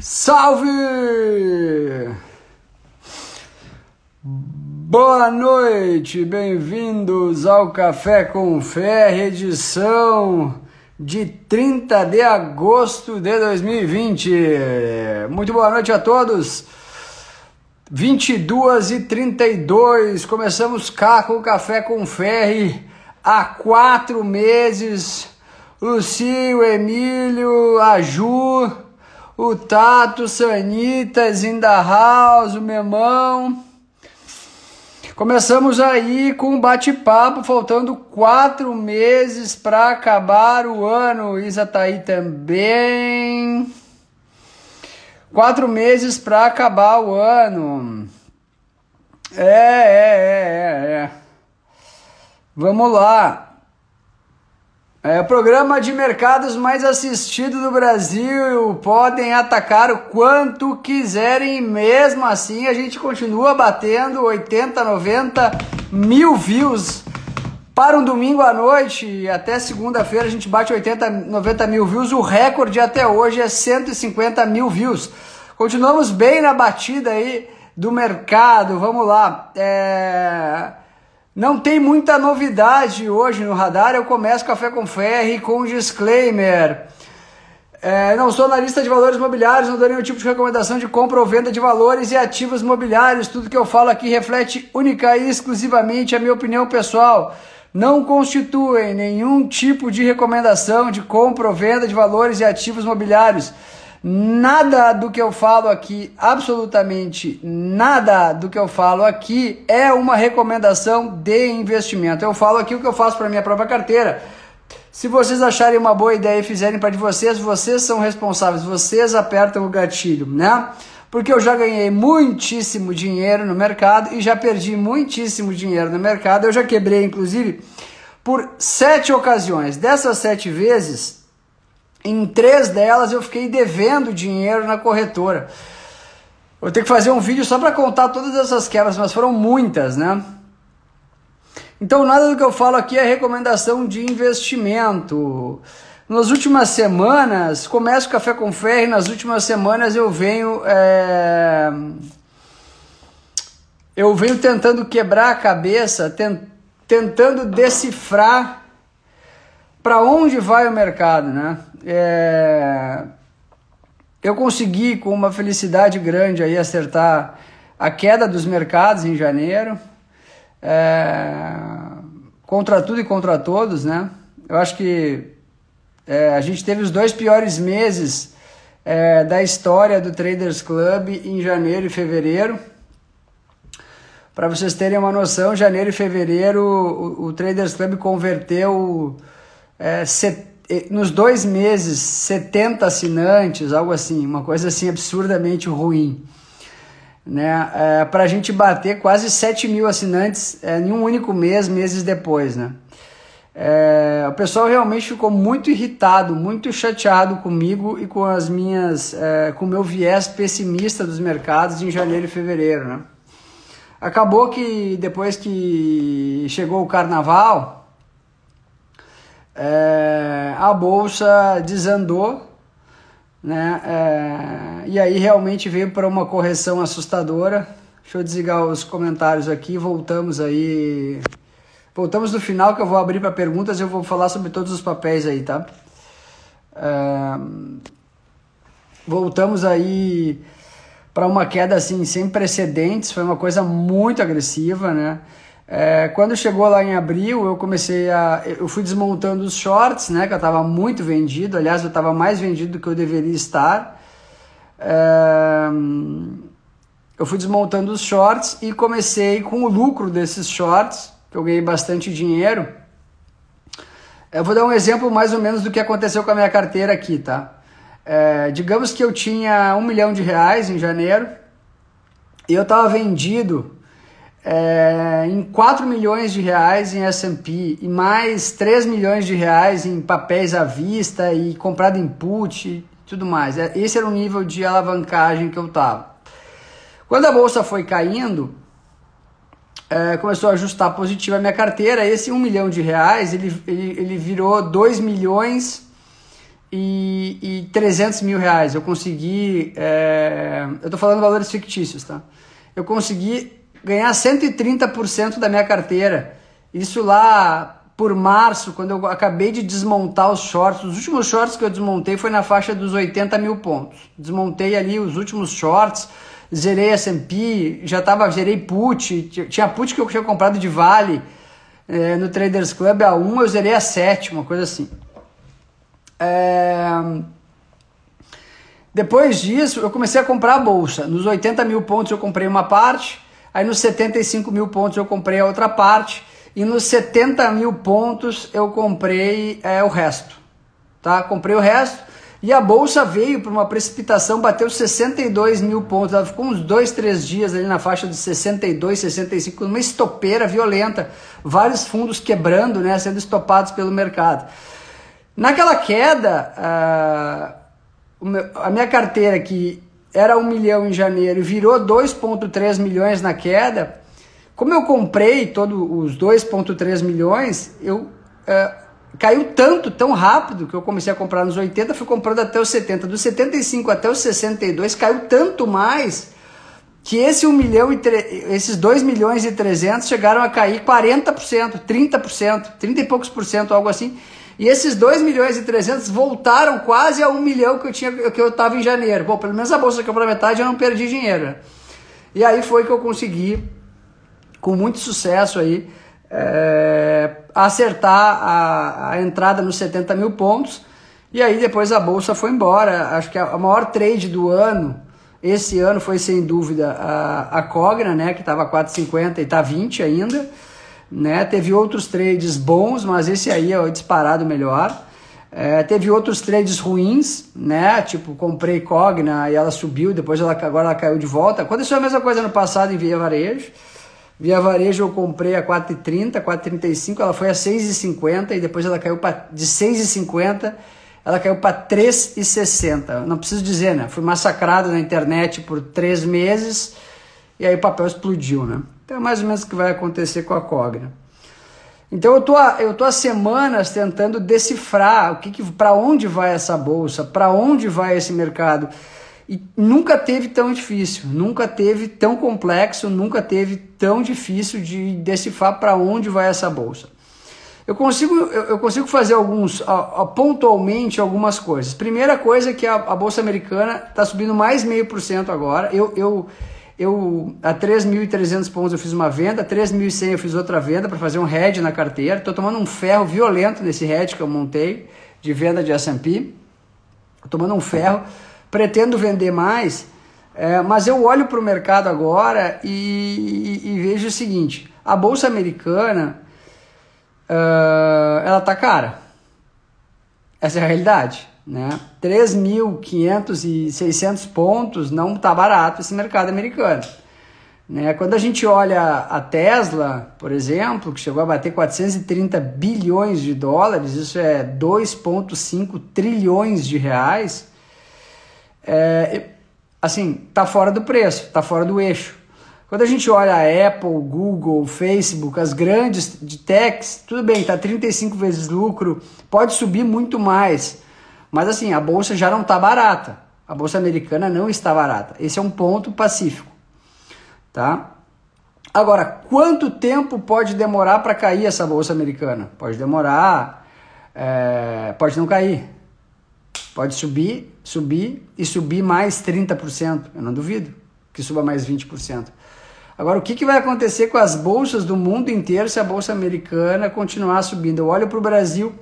Salve! Boa noite, bem-vindos ao Café com Fé, edição de 30 de agosto de 2020. Muito boa noite a todos. 22 e 32, começamos cá com o Café com Ferre há quatro meses. Lucio, Emílio, a Ju, o Tato, Sanita, Zinda House, o Memão. Começamos aí com um bate-papo, faltando quatro meses para acabar o ano. Isa tá aí também. Quatro meses para acabar o ano. É, é, é, é, é. Vamos lá. É, o programa de mercados mais assistido do Brasil. Podem atacar o quanto quiserem, mesmo assim a gente continua batendo 80, 90 mil views para um domingo à noite. Até segunda-feira a gente bate 80, 90 mil views. O recorde até hoje é 150 mil views. Continuamos bem na batida aí do mercado. Vamos lá. É... Não tem muita novidade hoje no radar. Eu começo Café com Ferre com um disclaimer. É, não sou analista de valores imobiliários, não dou nenhum tipo de recomendação de compra ou venda de valores e ativos imobiliários. Tudo que eu falo aqui reflete única e exclusivamente a minha opinião pessoal. Não constituem nenhum tipo de recomendação de compra ou venda de valores e ativos imobiliários. Nada do que eu falo aqui, absolutamente nada do que eu falo aqui é uma recomendação de investimento. Eu falo aqui o que eu faço para minha própria carteira. Se vocês acharem uma boa ideia e fizerem para de vocês, vocês são responsáveis, vocês apertam o gatilho, né? Porque eu já ganhei muitíssimo dinheiro no mercado e já perdi muitíssimo dinheiro no mercado. Eu já quebrei, inclusive, por sete ocasiões. Dessas sete vezes, em três delas eu fiquei devendo dinheiro na corretora. Vou ter que fazer um vídeo só para contar todas essas quebras, mas foram muitas, né? Então, nada do que eu falo aqui é recomendação de investimento. Nas últimas semanas, começo o Café com Ferro, nas últimas semanas eu venho. É... Eu venho tentando quebrar a cabeça, tentando decifrar para onde vai o mercado, né? É... Eu consegui com uma felicidade grande aí acertar a queda dos mercados em janeiro, é... contra tudo e contra todos, né? Eu acho que é, a gente teve os dois piores meses é, da história do Traders Club em janeiro e fevereiro. Para vocês terem uma noção, janeiro e fevereiro o, o Traders Club converteu é, nos dois meses 70 assinantes, algo assim, uma coisa assim absurdamente ruim. Né? É, Para a gente bater quase 7 mil assinantes é, em um único mês, meses depois. Né? É, o pessoal realmente ficou muito irritado, muito chateado comigo e com as minhas, é, com o meu viés pessimista dos mercados em janeiro e fevereiro. Né? Acabou que depois que chegou o carnaval, é, a bolsa desandou, né? É, e aí realmente veio para uma correção assustadora. Deixa eu desligar os comentários aqui, voltamos aí. Voltamos no final que eu vou abrir para perguntas eu vou falar sobre todos os papéis aí, tá? É, voltamos aí para uma queda assim sem precedentes, foi uma coisa muito agressiva, né? É, quando chegou lá em abril, eu comecei a. Eu fui desmontando os shorts, né? Que eu estava muito vendido. Aliás, eu estava mais vendido do que eu deveria estar. É, eu fui desmontando os shorts e comecei com o lucro desses shorts, que eu ganhei bastante dinheiro. Eu vou dar um exemplo mais ou menos do que aconteceu com a minha carteira aqui, tá? É, digamos que eu tinha um milhão de reais em janeiro e eu estava vendido é, em 4 milhões de reais em S&P e mais 3 milhões de reais em papéis à vista e comprado em put e tudo mais. É, esse era o nível de alavancagem que eu estava. Quando a bolsa foi caindo, é, começou a ajustar positivo a minha carteira. Esse 1 milhão de reais, ele, ele, ele virou 2 milhões e, e 300 mil reais. Eu consegui, é, eu estou falando valores fictícios, tá? Eu consegui ganhar 130% da minha carteira. Isso lá por março, quando eu acabei de desmontar os shorts. Os últimos shorts que eu desmontei foi na faixa dos 80 mil pontos. Desmontei ali os últimos shorts, zerei S&P, já tava, zerei put, tinha put que eu tinha comprado de Vale é, no Traders Club a 1, eu zerei a 7, uma coisa assim. É... Depois disso, eu comecei a comprar a bolsa. Nos 80 mil pontos eu comprei uma parte, aí nos 75 mil pontos eu comprei a outra parte, e nos 70 mil pontos eu comprei é, o resto. Tá? Comprei o resto e a bolsa veio para uma precipitação, bateu 62 mil pontos. Ela ficou uns dois, três dias ali na faixa de 62, 65, uma estopeira violenta. Vários fundos quebrando, né, sendo estopados pelo mercado. Naquela queda, a, a minha carteira que era 1 milhão em janeiro virou 2,3 milhões na queda. Como eu comprei todos os 2,3 milhões, eu uh, caiu tanto, tão rápido, que eu comecei a comprar nos 80, fui comprando até os 70. Dos 75 até os 62, caiu tanto mais que esse 1 milhão e esses 2 milhões e 300 chegaram a cair 40%, 30%, 30 e poucos por cento, algo assim. E esses 2 milhões e 300 voltaram quase a 1 milhão que eu tinha que eu estava em janeiro. Bom, pelo menos a bolsa que eu metade eu não perdi dinheiro. E aí foi que eu consegui com muito sucesso aí é, acertar a, a entrada nos 70 mil pontos. E aí depois a bolsa foi embora. Acho que a, a maior trade do ano, esse ano foi sem dúvida a, a Cogna, né, que estava 4,50 e está 20 ainda. Né? Teve outros trades bons, mas esse aí é o disparado melhor. É, teve outros trades ruins, né? Tipo, comprei Cogna e ela subiu, depois ela, agora ela caiu de volta. Aconteceu a mesma coisa no passado em Via Varejo. Via Varejo eu comprei a 4,30, 4,35, ela foi a 6,50 e depois ela caiu pra, de 6,50, ela caiu para 3,60. Não preciso dizer, né? Fui massacrado na internet por três meses e aí o papel explodiu, né? Então é mais ou menos o que vai acontecer com a Cogna. Então eu tô, eu tô há semanas tentando decifrar o que, que para onde vai essa bolsa, para onde vai esse mercado. E nunca teve tão difícil, nunca teve tão complexo, nunca teve tão difícil de decifrar para onde vai essa bolsa. Eu consigo, eu consigo fazer alguns, pontualmente, algumas coisas. Primeira coisa é que a, a Bolsa Americana está subindo mais meio por cento agora. Eu, eu, eu a 3.300 pontos eu fiz uma venda, a 3.100 eu fiz outra venda para fazer um hedge na carteira. Estou tomando um ferro violento nesse hedge que eu montei de venda de S&P. Tomando um ferro, pretendo vender mais, é, mas eu olho para o mercado agora e, e, e, vejo o seguinte: a bolsa americana uh, ela tá cara. Essa é a realidade né? 3.500 e 600 pontos não tá barato esse mercado americano. Né? Quando a gente olha a Tesla, por exemplo, que chegou a bater 430 bilhões de dólares, isso é 2,5 trilhões de reais, é, assim, tá fora do preço, tá fora do eixo. Quando a gente olha a Apple, Google, Facebook, as grandes de techs, tudo bem, tá 35 vezes lucro, pode subir muito mais. Mas assim, a bolsa já não está barata. A bolsa americana não está barata. Esse é um ponto pacífico, tá? Agora, quanto tempo pode demorar para cair essa bolsa americana? Pode demorar, é, pode não cair. Pode subir, subir e subir mais 30%. Eu não duvido que suba mais 20%. Agora, o que, que vai acontecer com as bolsas do mundo inteiro se a bolsa americana continuar subindo? Eu olho para o Brasil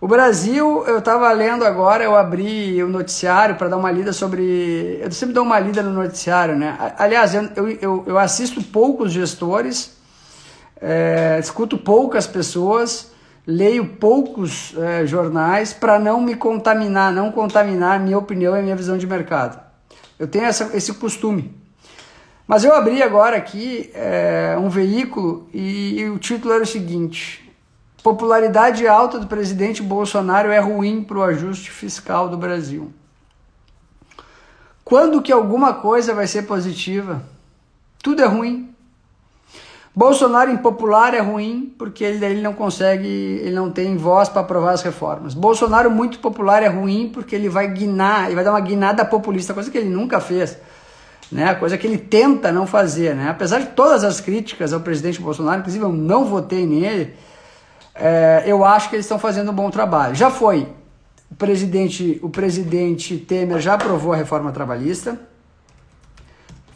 o Brasil, eu estava lendo agora, eu abri o noticiário para dar uma lida sobre. Eu sempre dou uma lida no noticiário, né? Aliás, eu, eu, eu assisto poucos gestores, é, escuto poucas pessoas, leio poucos é, jornais para não me contaminar, não contaminar minha opinião e minha visão de mercado. Eu tenho essa, esse costume. Mas eu abri agora aqui é, um veículo e, e o título era o seguinte: Popularidade alta do presidente Bolsonaro é ruim para o ajuste fiscal do Brasil. Quando que alguma coisa vai ser positiva? Tudo é ruim. Bolsonaro impopular é ruim porque ele, ele não consegue, ele não tem voz para aprovar as reformas. Bolsonaro muito popular é ruim porque ele vai guinar, ele vai dar uma guinada populista, coisa que ele nunca fez, né? Coisa que ele tenta não fazer, né? Apesar de todas as críticas ao presidente Bolsonaro, inclusive eu não votei nele, é, eu acho que eles estão fazendo um bom trabalho. Já foi o presidente, o presidente Temer já aprovou a reforma trabalhista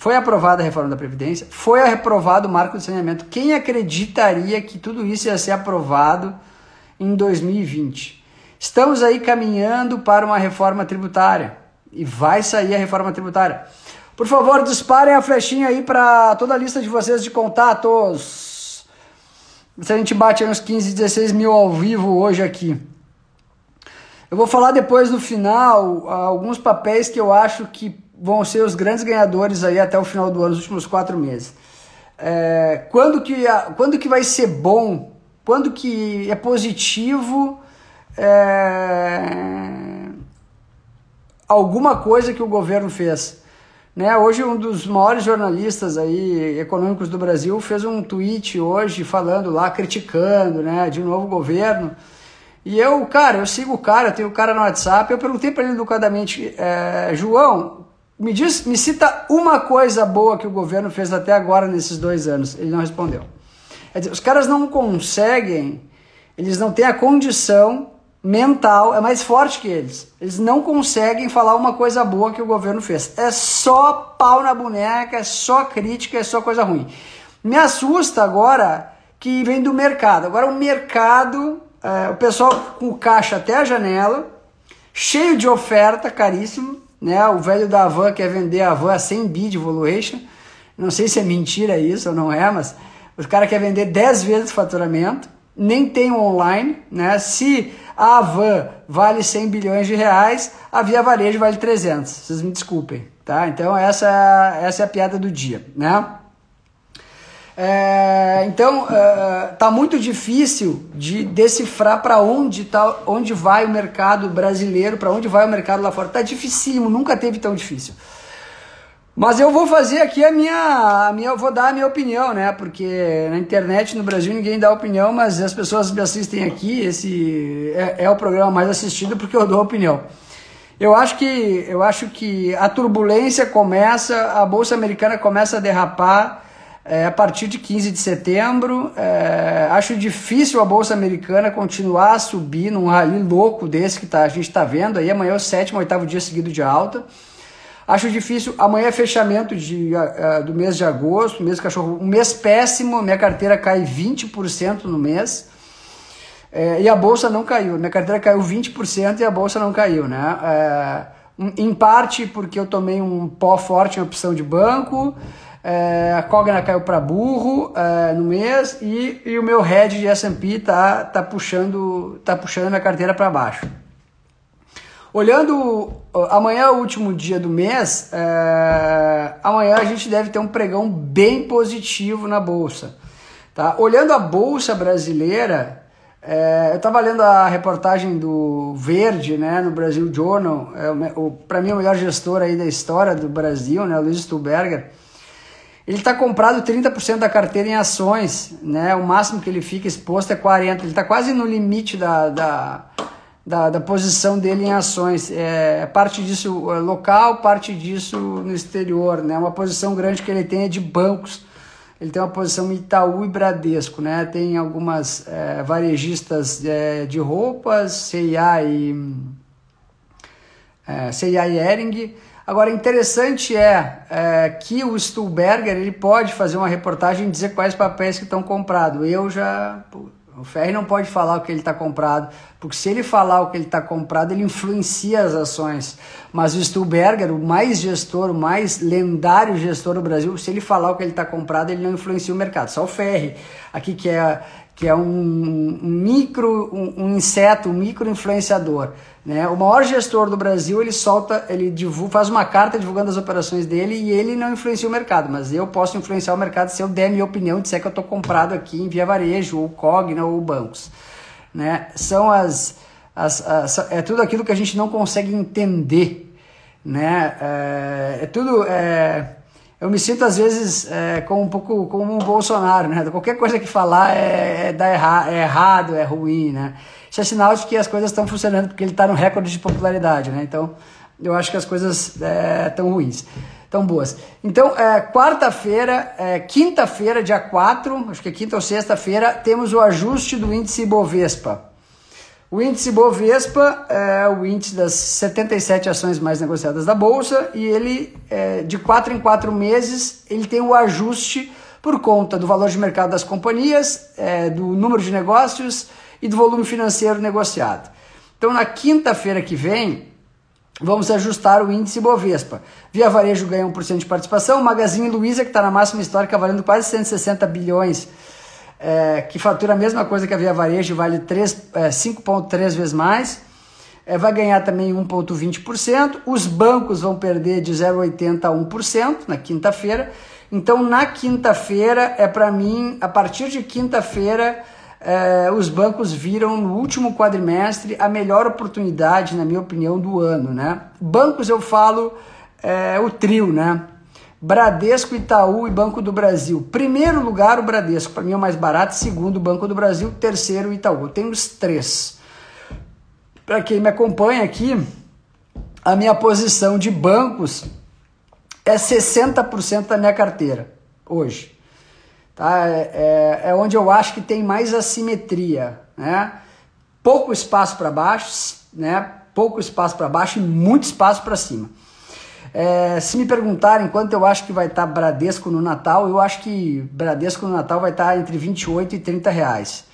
foi aprovada a reforma da Previdência, foi aprovado o marco de saneamento. Quem acreditaria que tudo isso ia ser aprovado em 2020? Estamos aí caminhando para uma reforma tributária e vai sair a reforma tributária. Por favor, disparem a flechinha aí para toda a lista de vocês de contatos. Se a gente bate uns 15, 16 mil ao vivo hoje aqui. Eu vou falar depois no final alguns papéis que eu acho que vão ser os grandes ganhadores aí até o final do ano, nos últimos quatro meses. É, quando, que, quando que vai ser bom? Quando que é positivo é, alguma coisa que o governo fez? Né? Hoje um dos maiores jornalistas aí econômicos do Brasil fez um tweet hoje falando lá, criticando né, de novo o governo. E eu, cara, eu sigo o cara, tenho o cara no WhatsApp, eu perguntei para ele educadamente, é, João, me diz, me cita uma coisa boa que o governo fez até agora nesses dois anos. Ele não respondeu. Dizer, os caras não conseguem, eles não têm a condição mental, é mais forte que eles. Eles não conseguem falar uma coisa boa que o governo fez. É só pau na boneca, é só crítica, é só coisa ruim. Me assusta agora que vem do mercado. Agora o mercado, é, o pessoal com o caixa até a janela, cheio de oferta, caríssimo, né? O velho da van quer vender a van a 100 bi de valuation. Não sei se é mentira isso ou não é, mas os caras querem vender 10 vezes o faturamento, nem tem online, né? Se a van vale 100 bilhões de reais, a Via Varejo vale 300. Vocês me desculpem, tá? Então essa, essa é a piada do dia, né? É, então uh, tá muito difícil de decifrar para onde tá, onde vai o mercado brasileiro, para onde vai o mercado lá fora. Tá dificílimo, nunca teve tão difícil. Mas eu vou fazer aqui a minha, a minha, eu vou dar a minha opinião, né? Porque na internet no Brasil ninguém dá opinião, mas as pessoas me assistem aqui. Esse é, é o programa mais assistido porque eu dou opinião. Eu acho que eu acho que a turbulência começa, a bolsa americana começa a derrapar é, a partir de 15 de setembro. É, acho difícil a Bolsa Americana continuar a subir num rally louco desse que tá, a gente está vendo aí. Amanhã é o sétimo, oitavo dia seguido de alta. Acho difícil. Amanhã é fechamento de, uh, do mês de agosto, mês cachorro, um mês péssimo. Minha carteira cai 20% no mês. É, e a bolsa não caiu. Minha carteira caiu 20% e a bolsa não caiu, né? É, em parte porque eu tomei um pó forte em opção de banco. É, a Cogna caiu para burro é, no mês e, e o meu head de S&P tá, tá puxando tá puxando minha carteira para baixo. Olhando amanhã é o último dia do mês, é, amanhã a gente deve ter um pregão bem positivo na bolsa. Tá? Olhando a bolsa brasileira, é, eu estava lendo a reportagem do Verde, né, no Brasil Journal, é, para mim o melhor gestor aí da história do Brasil, né, Luiz Stuberger ele está comprado 30% da carteira em ações, né? O máximo que ele fica exposto é 40%. Ele está quase no limite da, da, da, da, posição dele em ações. É, parte disso é local, parte disso no exterior, né? Uma posição grande que ele tem é de bancos. Ele tem uma posição em Itaú e Bradesco, né? Tem algumas é, varejistas é, de roupas, CIA e, é, CIA e Ering Agora, interessante é, é, que o Stuhlberger ele pode fazer uma reportagem e dizer quais papéis que estão comprados. Eu já. O Ferri não pode falar o que ele está comprado, porque se ele falar o que ele está comprado, ele influencia as ações. Mas o Stuhlberger, o mais gestor, o mais lendário gestor do Brasil, se ele falar o que ele está comprado, ele não influencia o mercado. Só o Ferri, aqui que é, que é um, micro, um, um inseto, um micro influenciador. Né? O maior gestor do Brasil, ele solta, ele divulga, faz uma carta divulgando as operações dele e ele não influencia o mercado, mas eu posso influenciar o mercado se eu der minha opinião e disser que eu estou comprado aqui em Via Varejo, ou Cogna, ou bancos. Né? São as, as, as, é tudo aquilo que a gente não consegue entender. Né? É, é tudo... É, eu me sinto às vezes é, como um pouco como um Bolsonaro, né? Qualquer coisa que falar é, é, dá erra, é errado, é ruim, né? Isso é sinal de que as coisas estão funcionando porque ele está no recorde de popularidade, né? Então, eu acho que as coisas estão é, ruins, estão boas. Então, é, quarta-feira, é, quinta-feira, dia 4, acho que é quinta ou sexta-feira, temos o ajuste do índice Bovespa. O índice Bovespa é o índice das 77 ações mais negociadas da Bolsa e ele, é, de 4 em 4 meses, ele tem o ajuste por conta do valor de mercado das companhias, é, do número de negócios e do volume financeiro negociado. Então, na quinta-feira que vem, vamos ajustar o índice Bovespa. Via Varejo ganha 1% de participação, Magazine Luiza, que está na máxima histórica, valendo quase 160 bilhões é, que fatura a mesma coisa que a Via Varejo, vale 5,3 é, vezes mais, é, vai ganhar também 1,20%. Os bancos vão perder de 0,80% a 1% na quinta-feira. Então, na quinta-feira, é para mim, a partir de quinta-feira, é, os bancos viram no último quadrimestre a melhor oportunidade, na minha opinião, do ano. Né? Bancos, eu falo é, o trio, né? Bradesco, Itaú e Banco do Brasil. Primeiro lugar, o Bradesco, para mim é o mais barato. Segundo, o Banco do Brasil. Terceiro, o Itaú. Eu tenho os três. Para quem me acompanha aqui, a minha posição de bancos é 60% da minha carteira hoje. Tá? É, é, é onde eu acho que tem mais assimetria. Né? Pouco espaço para baixo, né? pouco espaço para baixo e muito espaço para cima. É, se me perguntarem quanto eu acho que vai estar tá Bradesco no Natal, eu acho que Bradesco no Natal vai estar tá entre 28 e 30 reais.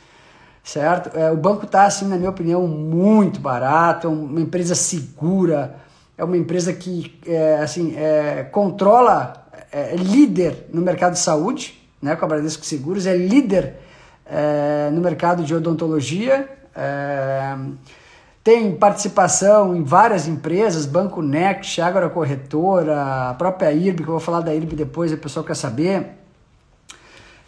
Certo? É, o banco está, assim, na minha opinião, muito barato, é uma empresa segura, é uma empresa que é, assim, é, controla, é, é líder no mercado de saúde, né, com a Bradesco Seguros, é líder é, no mercado de odontologia. Tem participação em várias empresas, Banco Next, Agora Corretora, a própria IRB, que eu vou falar da IRB depois, o pessoal quer saber.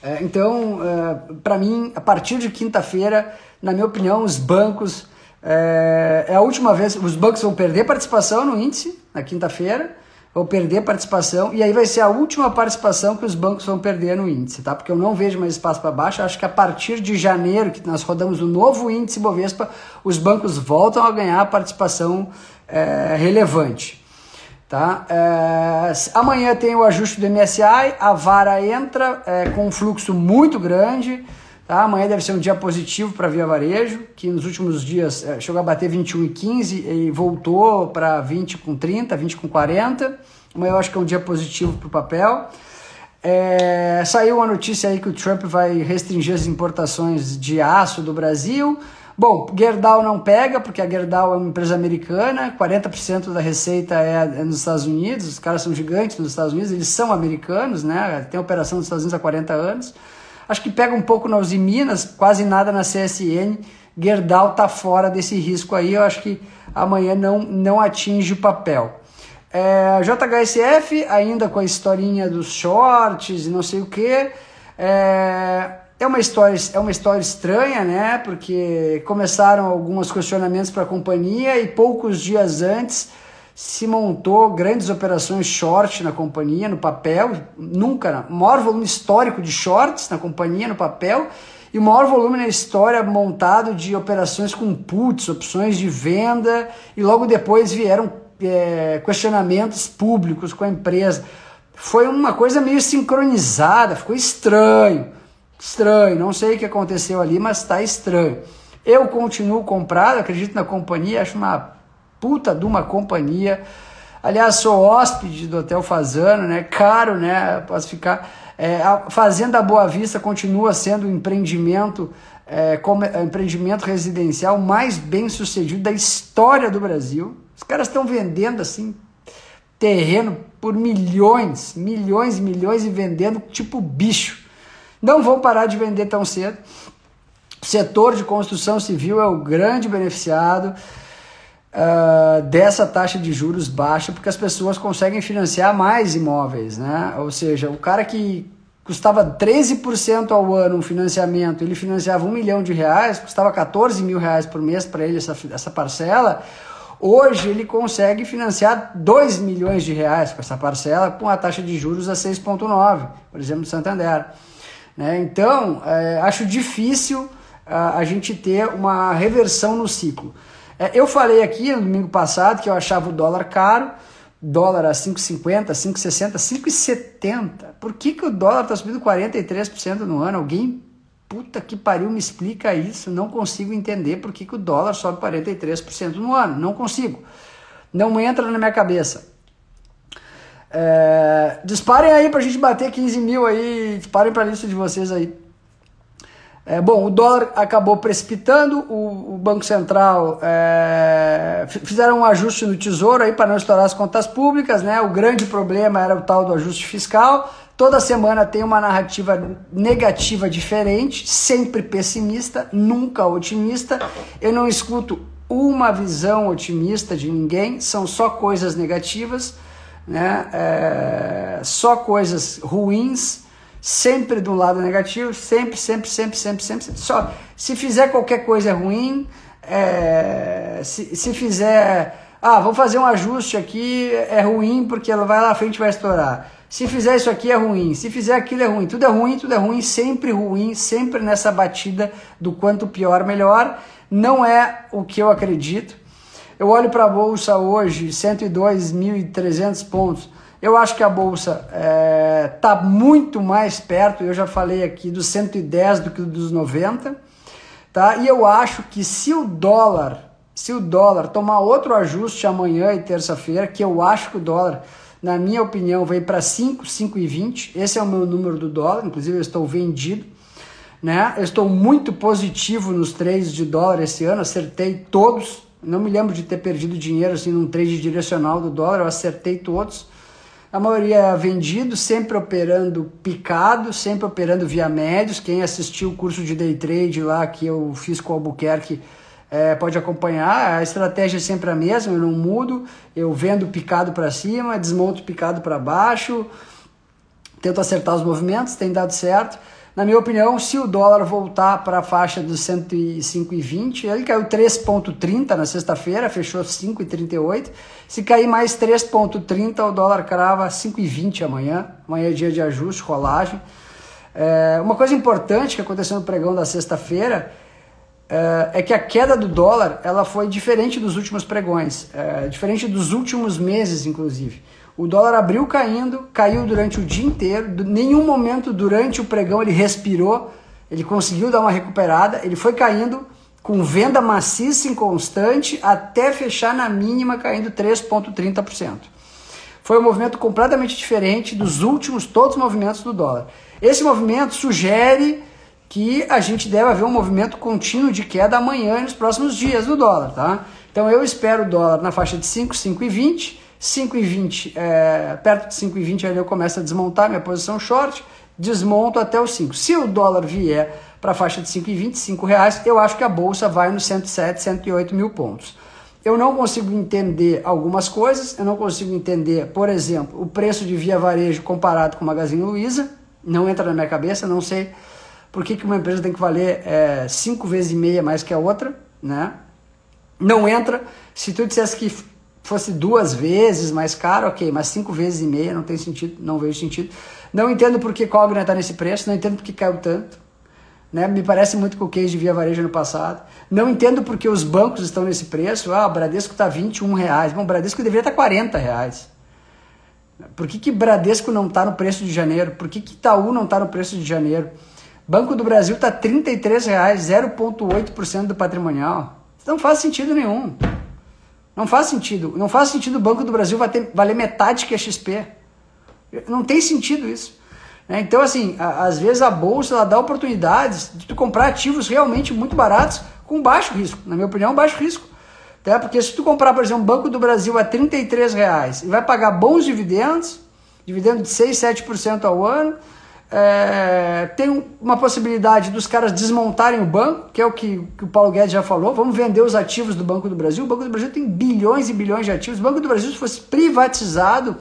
É, então, é, para mim, a partir de quinta-feira, na minha opinião, os bancos. É, é a última vez, os bancos vão perder participação no índice na quinta-feira vão perder participação e aí vai ser a última participação que os bancos vão perder no índice, tá? Porque eu não vejo mais espaço para baixo. Acho que a partir de janeiro, que nós rodamos o novo índice Bovespa, os bancos voltam a ganhar participação é, relevante. Tá? É, amanhã tem o ajuste do MSI, a vara entra é, com um fluxo muito grande. Tá? Amanhã deve ser um dia positivo para Via Varejo, que nos últimos dias é, chegou a bater 21,15 e voltou para 20 com 30, 20 com 40. Amanhã eu acho que é um dia positivo para o papel. É, saiu a notícia aí que o Trump vai restringir as importações de aço do Brasil. Bom, Gerdau não pega, porque a Gerdau é uma empresa americana, 40% da receita é, é, nos Estados Unidos, os caras são gigantes nos Estados Unidos, eles são americanos, né? Tem operação nos Estados Unidos há 40 anos. Acho que pega um pouco na Uzi Minas, quase nada na CSN. Gerdau tá fora desse risco aí. Eu acho que amanhã não, não atinge o papel. É, JHSF, ainda com a historinha dos shorts e não sei o que. É, é, uma história, é uma história estranha, né? Porque começaram alguns questionamentos para a companhia e poucos dias antes se montou grandes operações short na companhia, no papel, nunca, maior volume histórico de shorts na companhia, no papel, e o maior volume na história montado de operações com puts, opções de venda, e logo depois vieram é, questionamentos públicos com a empresa. Foi uma coisa meio sincronizada, ficou estranho, estranho, não sei o que aconteceu ali, mas está estranho. Eu continuo comprado, acredito na companhia, acho uma puta de uma companhia. Aliás, sou hóspede do Hotel Fazano, né? Caro, né? Posso ficar. É, a Fazenda Boa Vista continua sendo o empreendimento, é, como, é, empreendimento residencial mais bem sucedido da história do Brasil. Os caras estão vendendo assim terreno por milhões, milhões e milhões e vendendo tipo bicho. Não vão parar de vender tão cedo. O setor de construção civil é o grande beneficiado uh, dessa taxa de juros baixa, porque as pessoas conseguem financiar mais imóveis, né? Ou seja, o cara que custava 13% ao ano um financiamento, ele financiava um milhão de reais, custava 14 mil reais por mês para ele essa, essa parcela. Hoje ele consegue financiar 2 milhões de reais com essa parcela, com a taxa de juros a 6,9, por exemplo, do Santander. Né? Então, é, acho difícil a, a gente ter uma reversão no ciclo. É, eu falei aqui no domingo passado que eu achava o dólar caro, dólar a 5,50, 5,60, 5,70. Por que, que o dólar está subindo 43% no ano? Alguém, puta que pariu, me explica isso. Não consigo entender por que, que o dólar sobe 43% no ano. Não consigo. Não entra na minha cabeça. É, disparem aí pra gente bater 15 mil aí. Disparem pra lista de vocês aí. É, bom, o dólar acabou precipitando, o, o Banco Central é, fizeram um ajuste no Tesouro aí para não estourar as contas públicas, né? O grande problema era o tal do ajuste fiscal. Toda semana tem uma narrativa negativa diferente, sempre pessimista, nunca otimista. Eu não escuto uma visão otimista de ninguém, são só coisas negativas, né? É, só coisas ruins sempre do lado negativo, sempre, sempre, sempre, sempre, sempre, sempre. Só se fizer qualquer coisa ruim, é, se, se fizer, ah, vou fazer um ajuste aqui, é ruim porque ela vai lá à frente vai estourar. Se fizer isso aqui é ruim, se fizer aquilo é ruim, tudo é ruim, tudo é ruim, sempre ruim, sempre nessa batida do quanto pior melhor. Não é o que eu acredito. Eu olho para a bolsa hoje, 102.300 pontos. Eu acho que a bolsa está é, tá muito mais perto, eu já falei aqui, dos 110 do que dos 90, tá? E eu acho que se o dólar, se o dólar tomar outro ajuste amanhã e terça-feira, que eu acho que o dólar, na minha opinião, vai para 5, 5,20, esse é o meu número do dólar, inclusive eu estou vendido, né? Eu estou muito positivo nos trades de dólar esse ano, acertei todos, não me lembro de ter perdido dinheiro assim num trade direcional do dólar, eu acertei todos a maioria vendido, sempre operando picado, sempre operando via médios. Quem assistiu o curso de day trade lá que eu fiz com o Albuquerque é, pode acompanhar. A estratégia é sempre a mesma, eu não mudo. Eu vendo picado para cima, desmonto picado para baixo, tento acertar os movimentos, tem dado certo. Na minha opinião, se o dólar voltar para a faixa dos 105,20, ele caiu 3,30 na sexta-feira, fechou 5,38. Se cair mais 3,30, o dólar crava 5,20 amanhã. Amanhã é dia de ajuste, rolagem. É, uma coisa importante que aconteceu no pregão da sexta-feira é, é, que a queda do dólar ela foi diferente dos últimos pregões, é, diferente dos últimos meses, inclusive. O dólar abriu caindo, caiu durante o dia inteiro, nenhum momento durante o pregão ele respirou, ele conseguiu dar uma recuperada, ele foi caindo com venda maciça e constante até fechar na mínima caindo 3,30%. Foi um movimento completamente diferente dos últimos todos os movimentos do dólar. Esse movimento sugere que a gente deve haver um movimento contínuo de queda amanhã e nos próximos dias do dólar, tá? Então eu espero o dólar na faixa de 5, 5,20 5,20, é, perto de 5,20 ali eu começo a desmontar minha posição short, desmonto até os 5. Se o dólar vier para a faixa de 5,20, 5 reais, eu acho que a bolsa vai nos 107, 108 mil pontos. Eu não consigo entender algumas coisas, eu não consigo entender, por exemplo, o preço de via varejo comparado com o Magazine Luiza, não entra na minha cabeça, não sei por que, que uma empresa tem que valer é, cinco vezes e meia mais que a outra, né? Não entra. Se tu dissesse que fosse duas vezes mais caro, ok, mas cinco vezes e meia não tem sentido, não vejo sentido. Não entendo por que Cogna está nesse preço, não entendo por que caiu tanto. Né? Me parece muito com o case de Via Varejo no passado. Não entendo por que os bancos estão nesse preço. Ah, o Bradesco está 21 reais. Bom, o Bradesco deveria estar tá 40 reais. Por que, que Bradesco não está no preço de janeiro? Por que, que Itaú não está no preço de janeiro? Banco do Brasil está 33 reais, 0,8% do patrimonial. Não faz sentido nenhum. Não faz sentido. Não faz sentido o Banco do Brasil valer metade que a XP. Não tem sentido isso. Né? Então, assim, às vezes a bolsa ela dá oportunidades de tu comprar ativos realmente muito baratos com baixo risco. Na minha opinião, baixo risco. Tá? Porque se tu comprar, por exemplo, Banco do Brasil a 33 reais e vai pagar bons dividendos, dividendo de 6, 7% ao ano, é, tem uma possibilidade dos caras desmontarem o banco, que é o que, que, o Paulo Guedes já falou. Vamos vender os ativos do Banco do Brasil. O Banco do Brasil tem bilhões e bilhões de ativos. O Banco do Brasil, se fosse privatizado,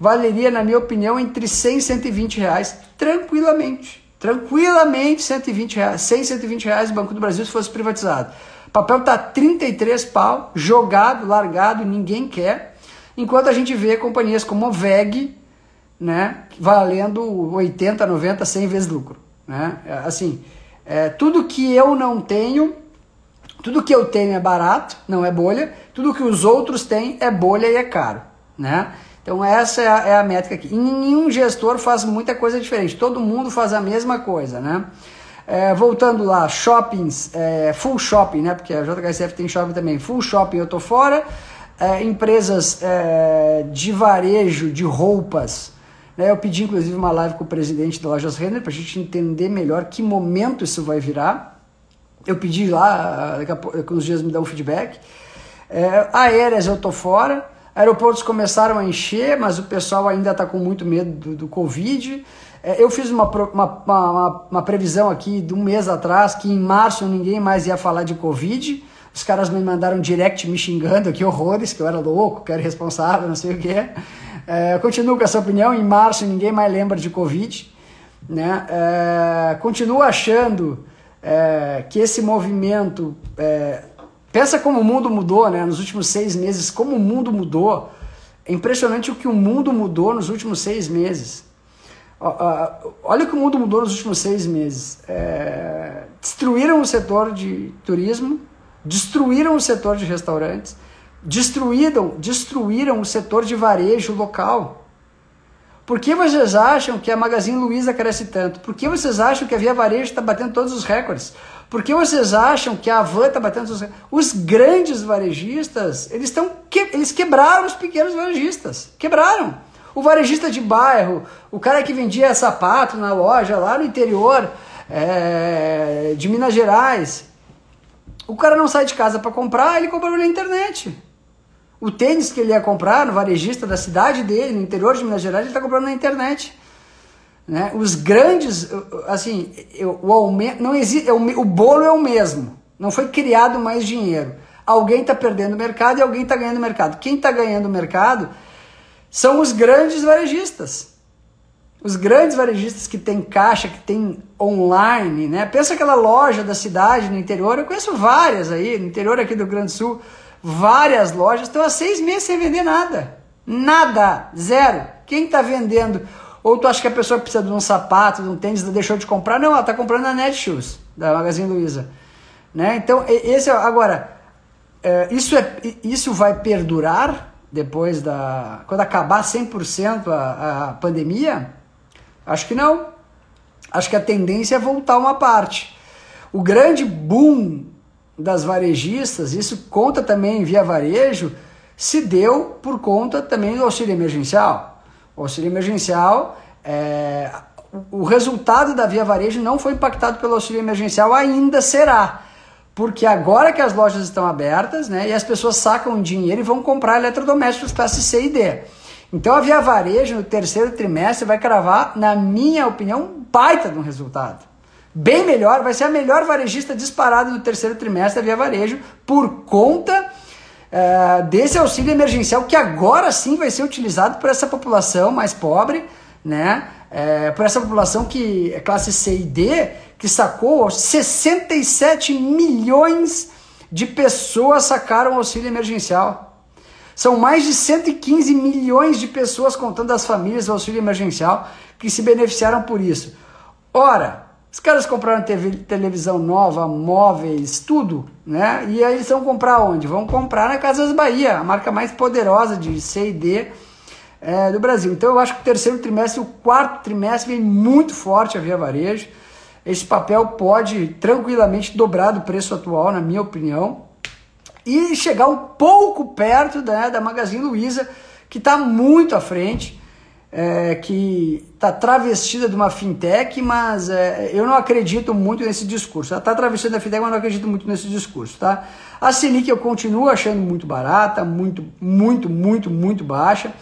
valeria, na minha opinião, entre 100 e 120 reais, tranquilamente. Tranquilamente 120 reais, 100, 120 reais o Banco do Brasil se fosse privatizado. papel está 33 pau, jogado, largado, ninguém quer. Enquanto a gente vê companhias como a VEG, né, valendo 80, 90, 100 vezes lucro. Né? Assim, é, tudo que eu não tenho, tudo que eu tenho é barato, não é bolha. Tudo que os outros têm é bolha e é caro. Né? Então essa é a, é a métrica aqui. E nenhum gestor faz muita coisa diferente. Todo mundo faz a mesma coisa. Né? É, voltando lá, shoppings, é, full shopping, né? Porque a JHSF tem shopping também. Full shopping eu tô fora. É, empresas é, de varejo de roupas. Né? Eu pedi inclusive uma live com o presidente da Lojas Renner para a gente entender melhor que momento isso vai virar. Eu pedi lá, daqui a uns dias me dá um feedback. É, aéreas eu tô fora. Aeroportos começaram a encher, mas o pessoal ainda está com muito medo do, do Covid. É, eu fiz uma, uma, uma, uma, previsão aqui de um mês atrás que em março ninguém mais ia falar de Covid. Os caras me mandaram direct me xingando aqui, horrores, que eu era louco, que eu era irresponsável, não sei o quê. É, continuo com essa opinião, em março ninguém mais lembra de Covid. Né? É, continuo achando é, que esse movimento. É, pensa como o mundo mudou né? nos últimos seis meses, como o mundo mudou. É impressionante o que o mundo mudou nos últimos seis meses. Olha o que o mundo mudou nos últimos seis meses. É, destruíram o setor de turismo, destruíram o setor de restaurantes, destruíram, destruíram o setor de varejo local. Por que vocês acham que a Magazine Luiza cresce tanto? Por que vocês acham que a Via Varejo está batendo todos os recordes? Por que vocês acham que a Avan está batendo todos os recordes? Os grandes varejistas, eles, estão que, eles quebraram os pequenos varejistas. Quebraram. O varejista de bairro, o cara que vendia sapato na loja lá no interior é, de Minas Gerais. O cara não sai de casa para comprar, ele compra na internet. O tênis que ele ia comprar no varejista da cidade dele, no interior de Minas Gerais, ele está comprando na internet. Né? Os grandes, assim, o aumento, não existe, é o bolo é o mesmo. Não foi criado mais dinheiro. Alguém está perdendo o mercado e alguém está ganhando o mercado. Quem está ganhando o mercado são os grandes varejistas. Os grandes varejistas que tem caixa, que tem online, né? Pensa aquela loja da cidade no interior, eu conheço várias aí, no interior aqui do Grande Sul, várias lojas estão há seis meses sem vender nada. Nada, zero. Quem está vendendo? Ou tu acha que a pessoa precisa de um sapato, de um tênis, deixou de comprar? Não, ela está comprando na Netshoes, da Magazine Luiza. Né? Então, esse é, agora, é, isso, é, isso vai perdurar? depois da. quando acabar 100% a, a pandemia? Acho que não. Acho que a tendência é voltar uma parte. O grande boom das varejistas, isso conta também via varejo, se deu por conta também do auxílio emergencial. O auxílio emergencial, é, o resultado da via varejo não foi impactado pelo auxílio emergencial, ainda será porque agora que as lojas estão abertas, né, e as pessoas sacam dinheiro e vão comprar eletrodomésticos classe C e D. Então a Via Varejo no terceiro trimestre vai cravar, na minha opinião, um baita de um resultado. Bem melhor, vai ser a melhor varejista disparada no terceiro trimestre Via Varejo por conta uh, desse auxílio emergencial que agora sim vai ser utilizado por essa população mais pobre, né? É, por essa população que é classe C e D, que sacou 67 milhões de pessoas sacaram auxílio emergencial. São mais de 115 milhões de pessoas, contando as famílias do auxílio emergencial, que se beneficiaram por isso. Ora, os caras compraram TV, televisão nova, móveis, tudo, né? E aí eles vão comprar onde? Vão comprar na Casas Bahia, a marca mais poderosa de C e D é, do Brasil. Então eu acho que o terceiro trimestre, o quarto trimestre vem muito forte a Via Varejo. Esse papel pode tranquilamente dobrar do preço atual, na minha opinião, e chegar um pouco perto né, da Magazine Luiza, que está muito à frente, é, que está travestida de uma fintech, mas é, eu não acredito muito nesse discurso. Ela está travestida da fintech, mas não acredito muito nesse discurso. Tá? A Selic eu continuo achando muito barata, muito, muito, muito, muito baixa.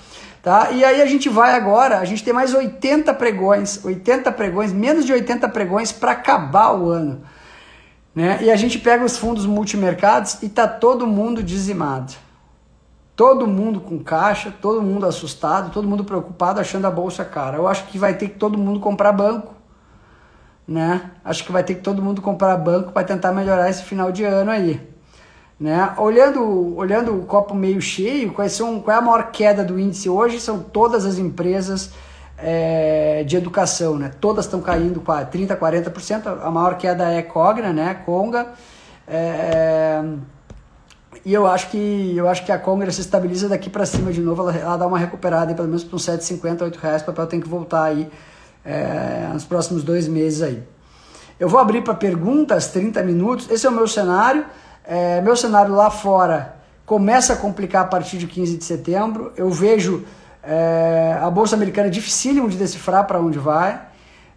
Tá? E aí a gente vai agora, a gente tem mais 80 pregões, 80 pregões, menos de 80 pregões para acabar o ano. Né? E a gente pega os fundos multimercados e tá todo mundo dizimado. Todo mundo com caixa, todo mundo assustado, todo mundo preocupado, achando a bolsa cara. Eu acho que vai ter que todo mundo comprar banco. Né? Acho que vai ter que todo mundo comprar banco para tentar melhorar esse final de ano aí. Né? Olhando, olhando o copo meio cheio, quais são, qual é a maior queda do índice hoje? São todas as empresas é, de educação, né? Todas estão caindo 30%, 40%. A maior queda é Cogna, né? Conga. É, e eu acho que eu acho que a Congra se estabiliza daqui para cima de novo, ela, ela, dá uma recuperada pelo menos para uns 7,50, 8 reais, o papel tem que voltar aí é, nos próximos dois meses aí. Eu vou abrir para perguntas, 30 minutos. Esse é o meu cenário. É, meu cenário lá fora começa a complicar a partir de 15 de setembro. Eu vejo é, a Bolsa Americana dificílimo de decifrar para onde vai,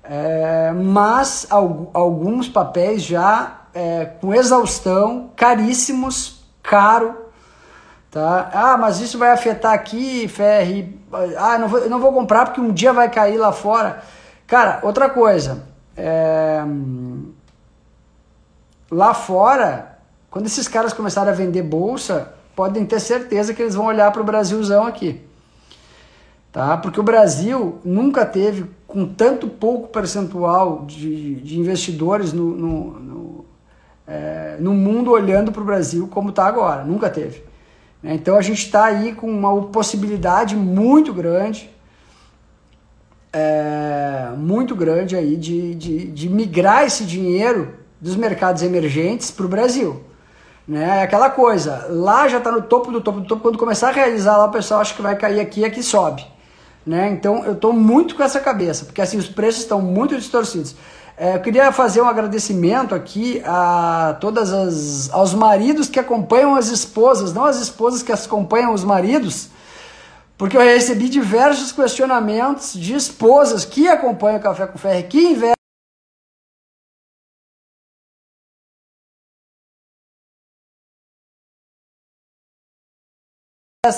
é, mas alguns papéis já é, com exaustão, caríssimos, caro. Tá? Ah, mas isso vai afetar aqui, Ferri. Ah, não vou, não vou comprar porque um dia vai cair lá fora. Cara, outra coisa. É... Lá fora, quando esses caras começarem a vender bolsa, podem ter certeza que eles vão olhar para o Brasilzão aqui. Tá? Porque o Brasil nunca teve, com tanto pouco percentual de, de investidores no, no, no, é, no mundo olhando para o Brasil como está agora. Nunca teve. Né? Então a gente está aí com uma possibilidade muito grande, é, muito grande aí de, de, de migrar esse dinheiro dos mercados emergentes para o Brasil. Né? É aquela coisa, lá já está no topo do topo do topo, quando começar a realizar lá o pessoal acha que vai cair aqui e aqui sobe. Né? Então eu estou muito com essa cabeça, porque assim os preços estão muito distorcidos. É, eu queria fazer um agradecimento aqui a todas as aos maridos que acompanham as esposas, não as esposas que acompanham os maridos, porque eu recebi diversos questionamentos de esposas que acompanham o Café com Ferro, que investem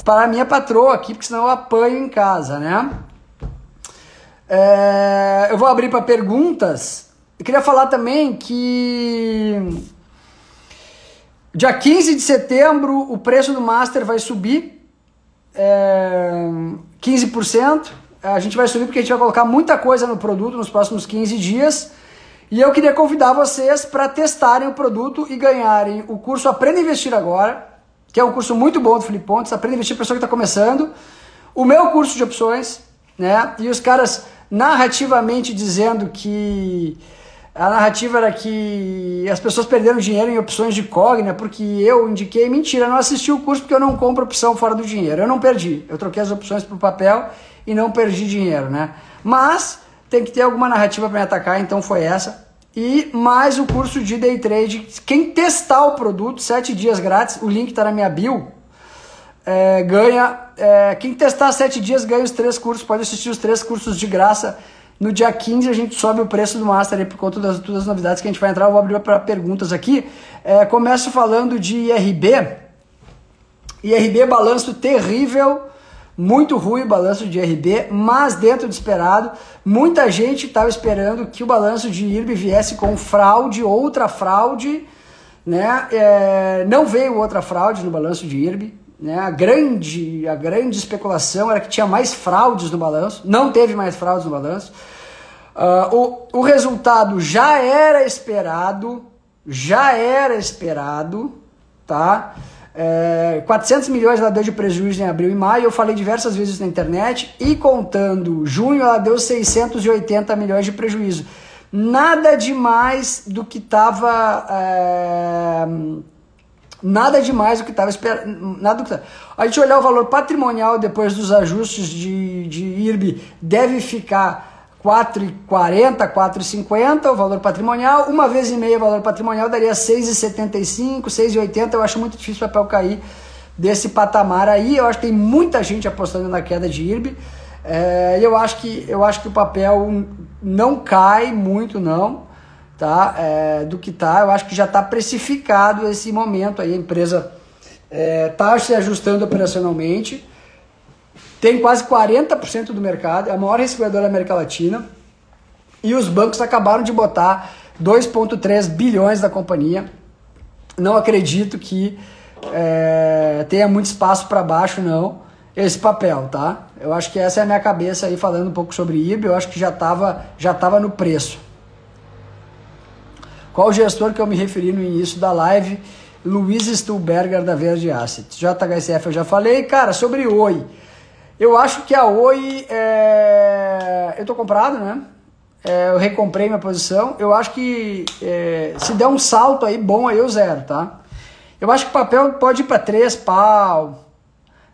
para a minha patroa aqui, porque senão eu apanho em casa, né? É, eu vou abrir para perguntas. Eu queria falar também que dia 15 de setembro o preço do Master vai subir é, 15%. A gente vai subir porque a gente vai colocar muita coisa no produto nos próximos 15 dias. E eu queria convidar vocês para testarem o produto e ganharem o curso Aprenda a Investir Agora que é um curso muito bom do Felipe Pontes, aprende a investir para pessoa que está começando. O meu curso de opções, né? E os caras narrativamente dizendo que a narrativa era que as pessoas perderam dinheiro em opções de Cogna porque eu indiquei. Mentira, não assisti o curso porque eu não compro opção fora do dinheiro. Eu não perdi. Eu troquei as opções para o papel e não perdi dinheiro, né? Mas tem que ter alguma narrativa para me atacar, então foi essa e mais o curso de day trade. Quem testar o produto, 7 dias grátis, o link está na minha bio, é, ganha. É, quem testar 7 dias ganha os três cursos, pode assistir os três cursos de graça. No dia 15 a gente sobe o preço do Master aí por conta das todas as novidades que a gente vai entrar. Eu vou abrir para perguntas aqui. É, começo falando de IRB. IRB balanço terrível muito ruim o balanço de IRB, mas dentro do esperado, muita gente estava esperando que o balanço de IRB viesse com fraude, outra fraude, né? É, não veio outra fraude no balanço de IRB, né? A grande, a grande especulação era que tinha mais fraudes no balanço, não teve mais fraudes no balanço. Uh, o, o resultado já era esperado, já era esperado, tá? É, 400 milhões ela deu de prejuízo em abril e maio, eu falei diversas vezes na internet, e contando junho ela deu 680 milhões de prejuízo. Nada demais do que estava. É, nada demais do que estava esperando. Que A gente olhar o valor patrimonial depois dos ajustes de, de IRB, deve ficar 4,40, 4,50 o valor patrimonial, uma vez e meia o valor patrimonial daria 6,75, 6,80, eu acho muito difícil o papel cair desse patamar aí, eu acho que tem muita gente apostando na queda de IRB, é, eu, acho que, eu acho que o papel não cai muito não, tá, é, do que tá, eu acho que já está precificado esse momento aí, a empresa está é, se ajustando operacionalmente, tem quase 40% do mercado, é a maior recebedora da América Latina. E os bancos acabaram de botar 2,3 bilhões da companhia. Não acredito que é, tenha muito espaço para baixo, não, esse papel, tá? Eu acho que essa é a minha cabeça aí falando um pouco sobre IB, eu acho que já estava já tava no preço. Qual gestor que eu me referi no início da live? Luiz Stuhlberger da Verde Assets. JHSF eu já falei. Cara, sobre Oi. Eu acho que a Oi. É... Eu tô comprado, né? É, eu recomprei minha posição. Eu acho que é, se der um salto aí bom, aí eu zero, tá? Eu acho que o papel pode ir para 3 pau.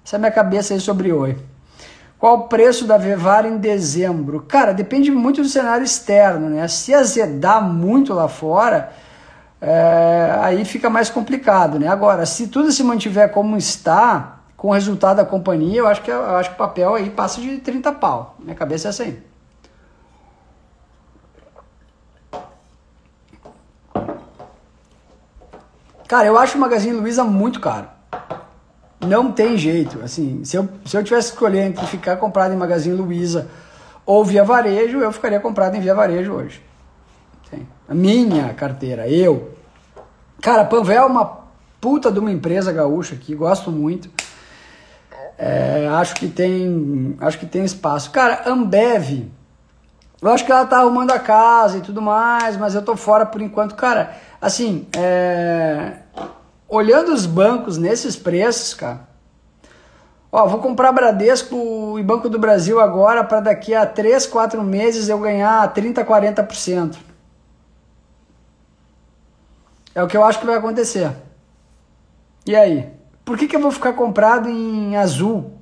Essa é a minha cabeça aí sobre Oi. Qual o preço da Vevar em dezembro? Cara, depende muito do cenário externo, né? Se azedar muito lá fora, é, aí fica mais complicado, né? Agora, se tudo se mantiver como está, com o resultado da companhia, eu acho que, eu acho que o papel aí passa de 30 pau. Minha cabeça é aí. Cara, eu acho o Magazine Luiza muito caro. Não tem jeito. Assim, se eu, se eu tivesse que escolher entre ficar comprado em Magazine Luiza ou via varejo, eu ficaria comprado em via varejo hoje. Sim. A minha carteira, eu. Cara, Panvel é uma puta de uma empresa gaúcha aqui, gosto muito. É, acho que tem acho que tem espaço. Cara, Ambev, eu acho que ela tá arrumando a casa e tudo mais, mas eu tô fora por enquanto. Cara, assim, é, olhando os bancos nesses preços, cara. Ó, vou comprar Bradesco e Banco do Brasil agora para daqui a 3, 4 meses eu ganhar 30, 40%. É o que eu acho que vai acontecer. E aí? Por que, que eu vou ficar comprado em azul?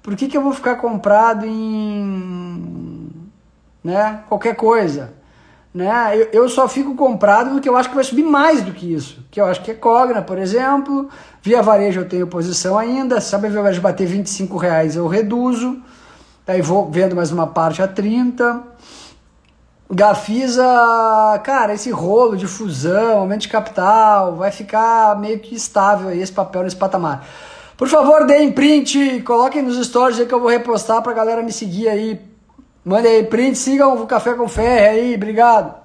Por que, que eu vou ficar comprado em né, qualquer coisa? Né? Eu, eu só fico comprado no que eu acho que vai subir mais do que isso. Que eu acho que é Cogna, por exemplo. Via varejo eu tenho posição ainda. Sabe a Via varejo bater 25 reais eu reduzo. Aí vou vendo mais uma parte a 30. Gafisa, cara, esse rolo de fusão, aumento de capital, vai ficar meio que estável aí esse papel nesse patamar. Por favor, deem print, coloquem nos stories aí que eu vou repostar pra galera me seguir aí Manda aí print, sigam o Café com Ferre aí, obrigado.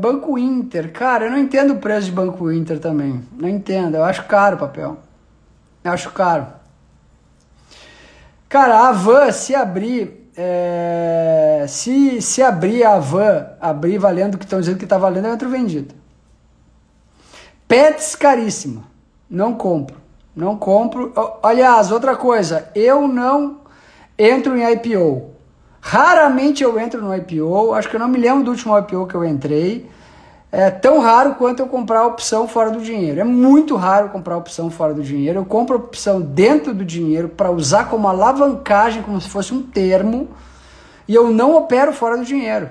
Banco Inter, cara, eu não entendo o preço de Banco Inter também. Não entendo, eu acho caro o papel. Eu acho caro. Cara, a van, se abrir, é... se, se abrir a van, abrir valendo o que estão dizendo que está valendo, é outro vendido. Pets caríssimo. Não compro. Não compro. Aliás, outra coisa, eu não entro em IPO. Raramente eu entro no IPO, acho que eu não me lembro do último IPO que eu entrei. É tão raro quanto eu comprar opção fora do dinheiro. É muito raro comprar opção fora do dinheiro. Eu compro opção dentro do dinheiro para usar como alavancagem, como se fosse um termo, e eu não opero fora do dinheiro.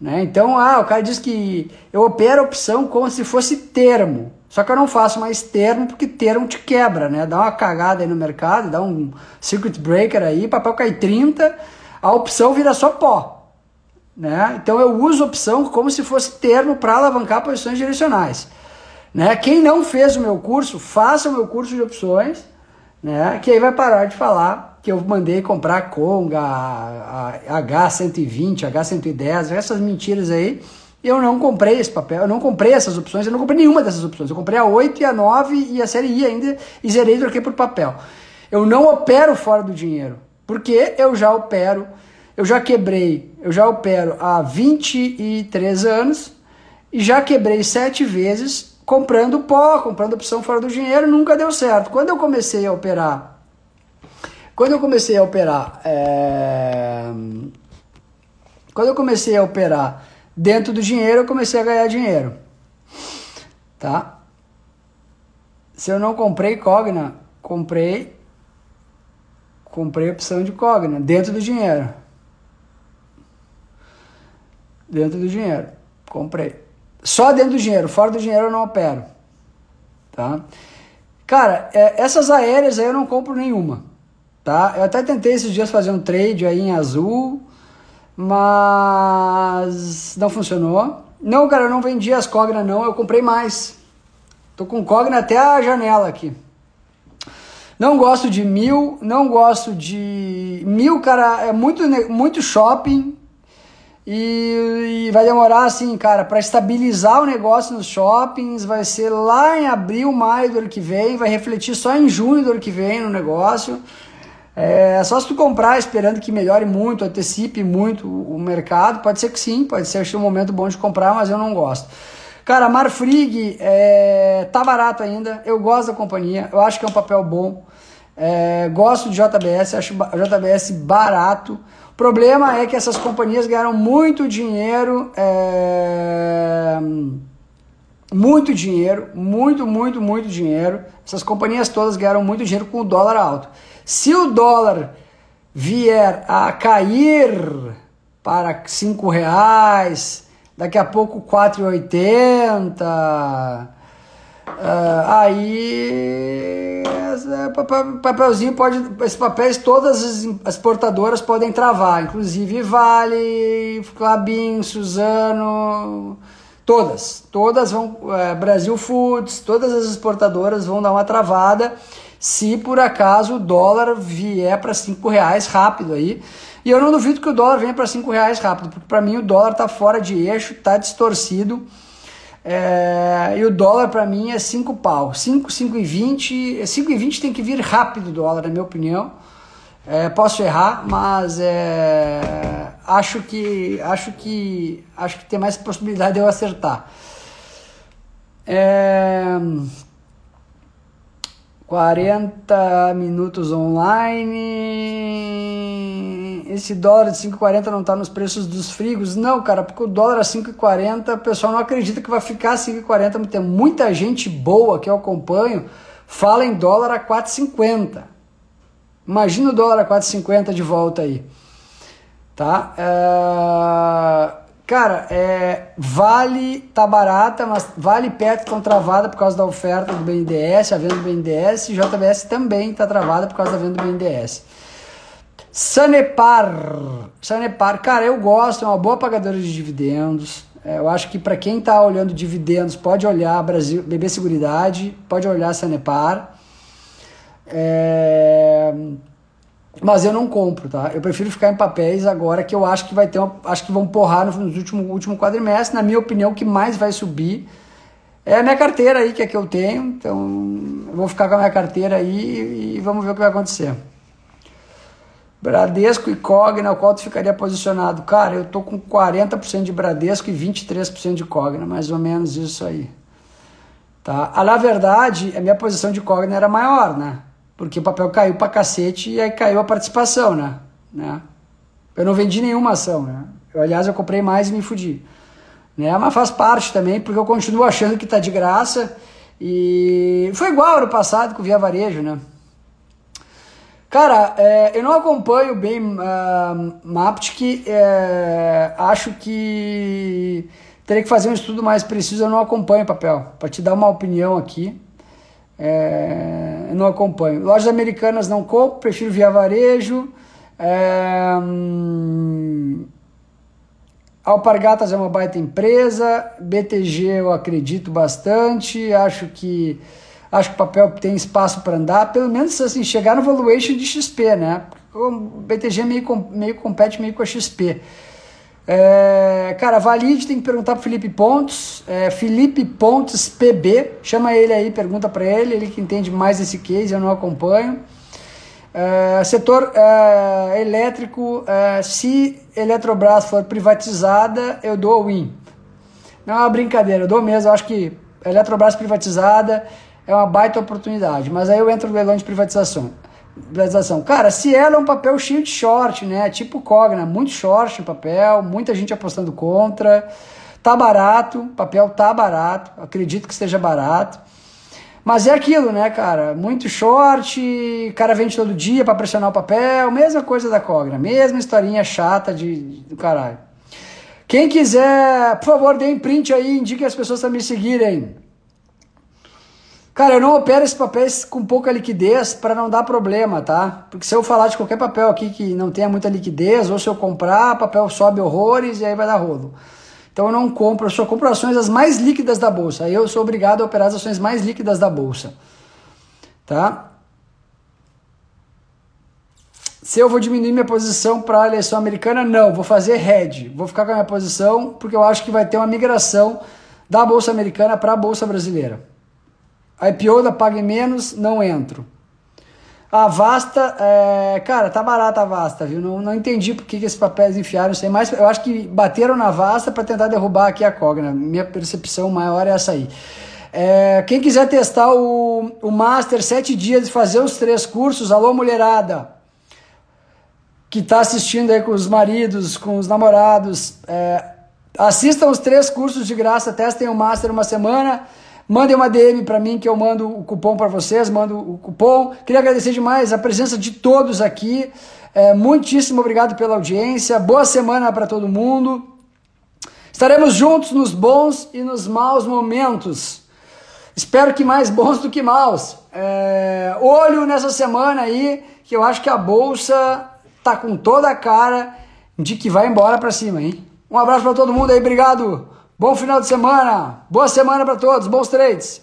Né? Então, ah, o cara diz que eu opero opção como se fosse termo. Só que eu não faço mais termo porque termo te quebra, né? Dá uma cagada aí no mercado, dá um circuit breaker aí, papel cai 30, a opção vira só pó. Né? Então eu uso opção como se fosse termo para alavancar posições direcionais. Né? Quem não fez o meu curso, faça o meu curso de opções, né? que aí vai parar de falar que eu mandei comprar Conga, H120, H110, essas mentiras aí eu não comprei esse papel, eu não comprei essas opções, eu não comprei nenhuma dessas opções. Eu comprei a 8 e a 9 e a série I ainda e zerei e troquei por papel. Eu não opero fora do dinheiro, porque eu já opero, eu já quebrei, eu já opero há 23 anos e já quebrei sete vezes comprando pó, comprando opção fora do dinheiro, nunca deu certo. Quando eu comecei a operar, quando eu comecei a operar, é... quando eu comecei a operar dentro do dinheiro eu comecei a ganhar dinheiro. Tá? Se eu não comprei Cogna, comprei comprei opção de Cogna dentro do dinheiro. Dentro do dinheiro, comprei. Só dentro do dinheiro, fora do dinheiro eu não opero. Tá? Cara, é, essas aéreas aí eu não compro nenhuma. Tá? Eu até tentei esses dias fazer um trade aí em azul, mas não funcionou. Não, cara, eu não vendi as Cogna não, eu comprei mais. Tô com Cogna até a janela aqui. Não gosto de mil, não gosto de mil, cara, é muito muito shopping e, e vai demorar assim, cara, para estabilizar o negócio nos shoppings, vai ser lá em abril, maio do ano que vem, vai refletir só em junho do ano que vem no negócio. É só se tu comprar esperando que melhore muito, antecipe muito o mercado, pode ser que sim, pode ser um momento bom de comprar, mas eu não gosto. Cara, Marfrig é, tá barato ainda. Eu gosto da companhia. Eu acho que é um papel bom. É, gosto de JBS, acho JBS barato. O problema é que essas companhias ganharam muito dinheiro. É, muito dinheiro, muito, muito, muito dinheiro. Essas companhias todas ganharam muito dinheiro com o dólar alto. Se o dólar vier a cair para cinco reais, daqui a pouco 4,80, uh, ah, aí papelzinho pode, esses papéis todas as exportadoras podem travar, inclusive Vale, Clabin, Suzano, todas, todas vão, é, Brasil Foods, todas as exportadoras vão dar uma travada se por acaso o dólar vier para cinco reais rápido aí. E eu não duvido que o dólar venha para cinco reais rápido, porque para mim o dólar está fora de eixo, está distorcido. É, e o dólar para mim é 5 pau. 5, 5,20. 5,20 tem que vir rápido o dólar, na minha opinião. É, posso errar, mas é, acho que acho que acho que tem mais possibilidade de eu acertar. É, 40 minutos online. Esse dólar de 5,40 não está nos preços dos frigos? Não, cara, porque o dólar a 5,40, o pessoal não acredita que vai ficar a 5,40. Tem muita gente boa que eu acompanho fala em dólar a 4,50. Imagina o dólar a 4,50 de volta aí. Tá? É... Cara, é, Vale tá barata, mas Vale perto estão travada por causa da oferta do BNDES, a venda do BNDES, e JBS também está travada por causa da venda do BNDES. Sanepar, Sanepar, cara, eu gosto, é uma boa pagadora de dividendos. É, eu acho que para quem está olhando dividendos, pode olhar Brasil, BB Seguridade, pode olhar Sanepar. É, mas eu não compro, tá? Eu prefiro ficar em papéis agora que eu acho que vai ter uma, acho que vão porrar no, no último, último quadrimestre. Na minha opinião, o que mais vai subir é a minha carteira aí, que é que eu tenho. Então, eu vou ficar com a minha carteira aí e vamos ver o que vai acontecer. Bradesco e Cogna, qual tu ficaria posicionado? Cara, eu tô com 40% de Bradesco e 23% de Cogna, mais ou menos isso aí. Tá? Ah, na verdade, a minha posição de Cogna era maior, né? Porque o papel caiu pra cacete e aí caiu a participação, né? né? Eu não vendi nenhuma ação, né? Eu, aliás, eu comprei mais e me fudi. Né? Mas faz parte também, porque eu continuo achando que tá de graça. E foi igual ano passado com o Via Varejo, né? Cara, é, eu não acompanho bem uh, Maptic, é, acho que teria que fazer um estudo mais preciso, eu não acompanho papel, para te dar uma opinião aqui. É, não acompanho. Lojas americanas não compro, prefiro via varejo. É, hum, Alpargatas é uma baita empresa, BTG eu acredito bastante, acho que acho que o papel tem espaço para andar, pelo menos assim, chegar no valuation de XP, né? O BTG meio, meio compete meio com a XP. É, cara, Valide tem que perguntar pro Felipe Pontes. É, Felipe Pontes PB. Chama ele aí, pergunta para ele. Ele que entende mais esse case, eu não acompanho. É, setor é, elétrico, é, se Eletrobras for privatizada, eu dou win. Não é uma brincadeira, eu dou mesmo. Eu acho que Eletrobras privatizada é uma baita oportunidade. Mas aí eu entro no leilão de privatização privatização. Cara, ela é um papel cheio de short, né? Tipo Cogna, muito short o papel, muita gente apostando contra. Tá barato, papel tá barato, acredito que esteja barato. Mas é aquilo, né, cara? Muito short, cara vende todo dia para pressionar o papel, mesma coisa da Cogna, mesma historinha chata de, de, do caralho. Quem quiser, por favor, dê print aí, indique as pessoas para me seguirem. Cara, eu não opero esses papéis com pouca liquidez para não dar problema, tá? Porque se eu falar de qualquer papel aqui que não tenha muita liquidez, ou se eu comprar, papel sobe horrores e aí vai dar rolo. Então eu não compro, eu só compro ações as mais líquidas da bolsa. Aí eu sou obrigado a operar as ações mais líquidas da bolsa. Tá? Se eu vou diminuir minha posição para a eleição americana, não, vou fazer hedge. Vou ficar com a minha posição porque eu acho que vai ter uma migração da bolsa americana para a bolsa brasileira. IPO da Pague Menos, não entro. A Vasta, é, cara, tá barata a Vasta, viu? Não, não entendi por que, que esses papéis enfiaram sem mais. Eu acho que bateram na Vasta para tentar derrubar aqui a Cogna. Minha percepção maior é essa aí. É, quem quiser testar o, o Master 7 dias e fazer os três cursos, alô mulherada, que tá assistindo aí com os maridos, com os namorados, é, assistam os três cursos de graça, testem o Master uma semana Mandem uma DM para mim que eu mando o cupom para vocês, mando o cupom. Queria agradecer demais a presença de todos aqui. É, muitíssimo obrigado pela audiência. Boa semana para todo mundo. Estaremos juntos nos bons e nos maus momentos. Espero que mais bons do que maus. É, olho nessa semana aí, que eu acho que a bolsa tá com toda a cara de que vai embora para cima, hein? Um abraço para todo mundo aí, obrigado. Bom final de semana, boa semana para todos, bons trades.